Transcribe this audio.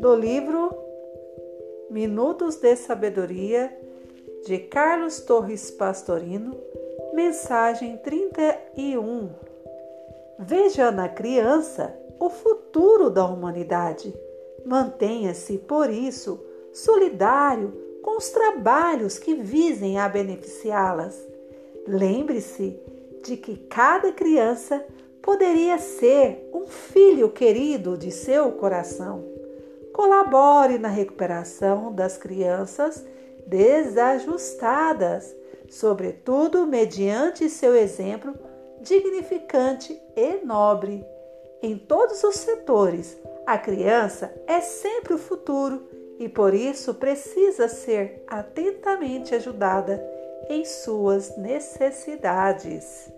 Do livro Minutos de Sabedoria de Carlos Torres Pastorino, mensagem 31. Veja na criança o futuro da humanidade. Mantenha-se, por isso, solidário com os trabalhos que visem a beneficiá-las. Lembre-se de que cada criança poderia ser um filho querido de seu coração. Colabore na recuperação das crianças desajustadas, sobretudo mediante seu exemplo dignificante e nobre. Em todos os setores, a criança é sempre o futuro e por isso precisa ser atentamente ajudada em suas necessidades.